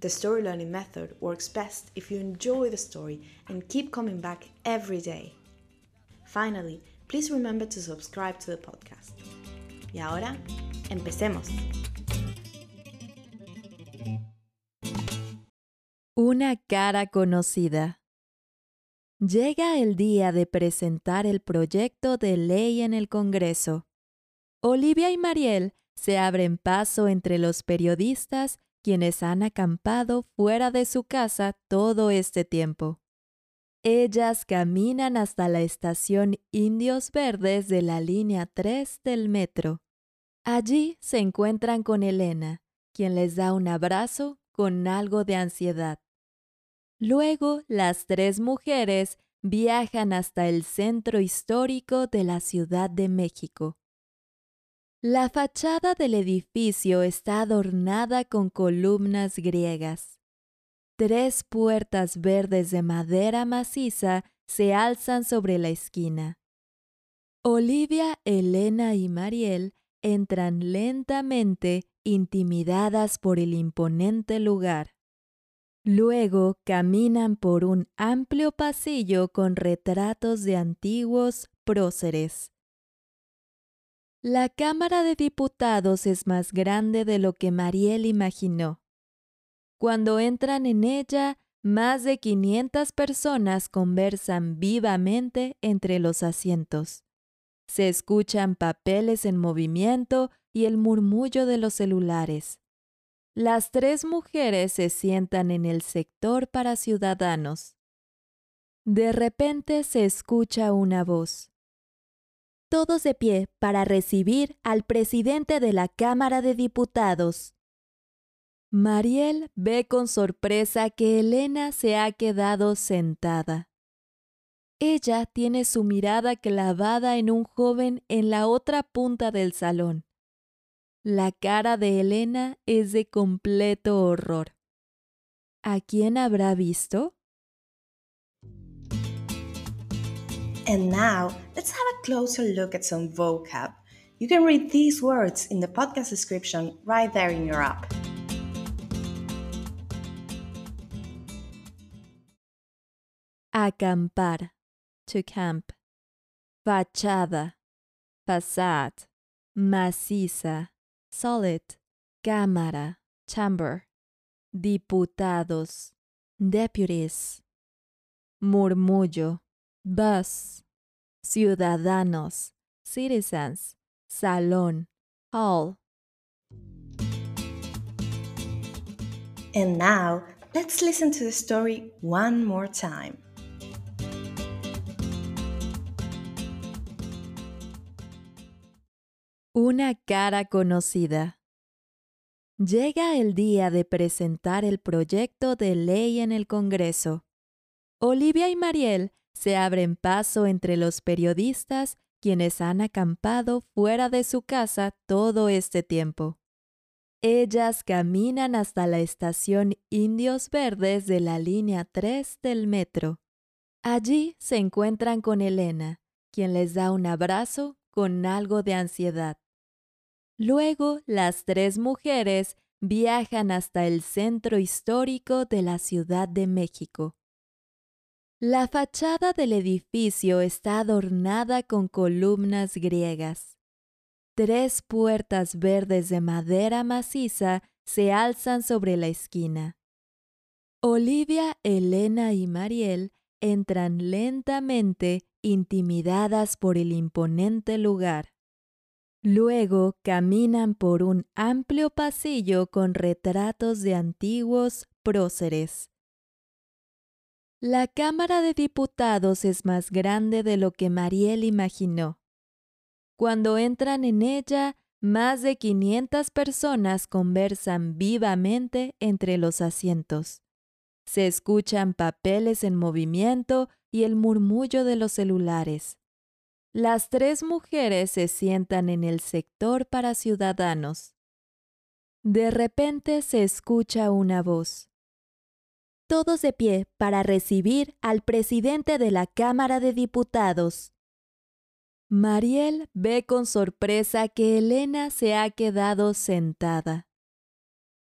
the story learning method works best if you enjoy the story and keep coming back every day. Finally, please remember to subscribe to the podcast. Y ahora, empecemos. Una cara conocida. Llega el día de presentar el proyecto de ley en el Congreso. Olivia y Mariel se abren paso entre los periodistas quienes han acampado fuera de su casa todo este tiempo. Ellas caminan hasta la estación Indios Verdes de la línea 3 del metro. Allí se encuentran con Elena, quien les da un abrazo con algo de ansiedad. Luego, las tres mujeres viajan hasta el centro histórico de la Ciudad de México. La fachada del edificio está adornada con columnas griegas. Tres puertas verdes de madera maciza se alzan sobre la esquina. Olivia, Elena y Mariel entran lentamente, intimidadas por el imponente lugar. Luego caminan por un amplio pasillo con retratos de antiguos próceres. La Cámara de Diputados es más grande de lo que Mariel imaginó. Cuando entran en ella, más de 500 personas conversan vivamente entre los asientos. Se escuchan papeles en movimiento y el murmullo de los celulares. Las tres mujeres se sientan en el sector para ciudadanos. De repente se escucha una voz todos de pie para recibir al presidente de la Cámara de Diputados. Mariel ve con sorpresa que Elena se ha quedado sentada. Ella tiene su mirada clavada en un joven en la otra punta del salón. La cara de Elena es de completo horror. ¿A quién habrá visto? And now, let's have a closer look at some vocab. You can read these words in the podcast description right there in your app. Acampar, to camp. Fachada, facade. Maciza, solid. Cámara, chamber. Diputados, deputies. Murmullo, bus, ciudadanos, citizens, salón, hall. And now, let's listen to the story one more time. Una cara conocida. Llega el día de presentar el proyecto de ley en el Congreso. Olivia y Mariel se abren paso entre los periodistas quienes han acampado fuera de su casa todo este tiempo. Ellas caminan hasta la estación Indios Verdes de la línea 3 del metro. Allí se encuentran con Elena, quien les da un abrazo con algo de ansiedad. Luego las tres mujeres viajan hasta el centro histórico de la Ciudad de México. La fachada del edificio está adornada con columnas griegas. Tres puertas verdes de madera maciza se alzan sobre la esquina. Olivia, Elena y Mariel entran lentamente, intimidadas por el imponente lugar. Luego caminan por un amplio pasillo con retratos de antiguos próceres. La Cámara de Diputados es más grande de lo que Mariel imaginó. Cuando entran en ella, más de 500 personas conversan vivamente entre los asientos. Se escuchan papeles en movimiento y el murmullo de los celulares. Las tres mujeres se sientan en el sector para ciudadanos. De repente se escucha una voz. Todos de pie para recibir al presidente de la Cámara de Diputados. Mariel ve con sorpresa que Elena se ha quedado sentada.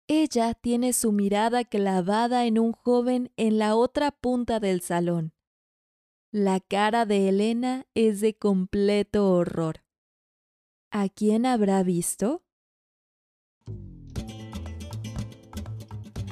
Ella tiene su mirada clavada en un joven en la otra punta del salón. La cara de Elena es de completo horror. ¿A quién habrá visto?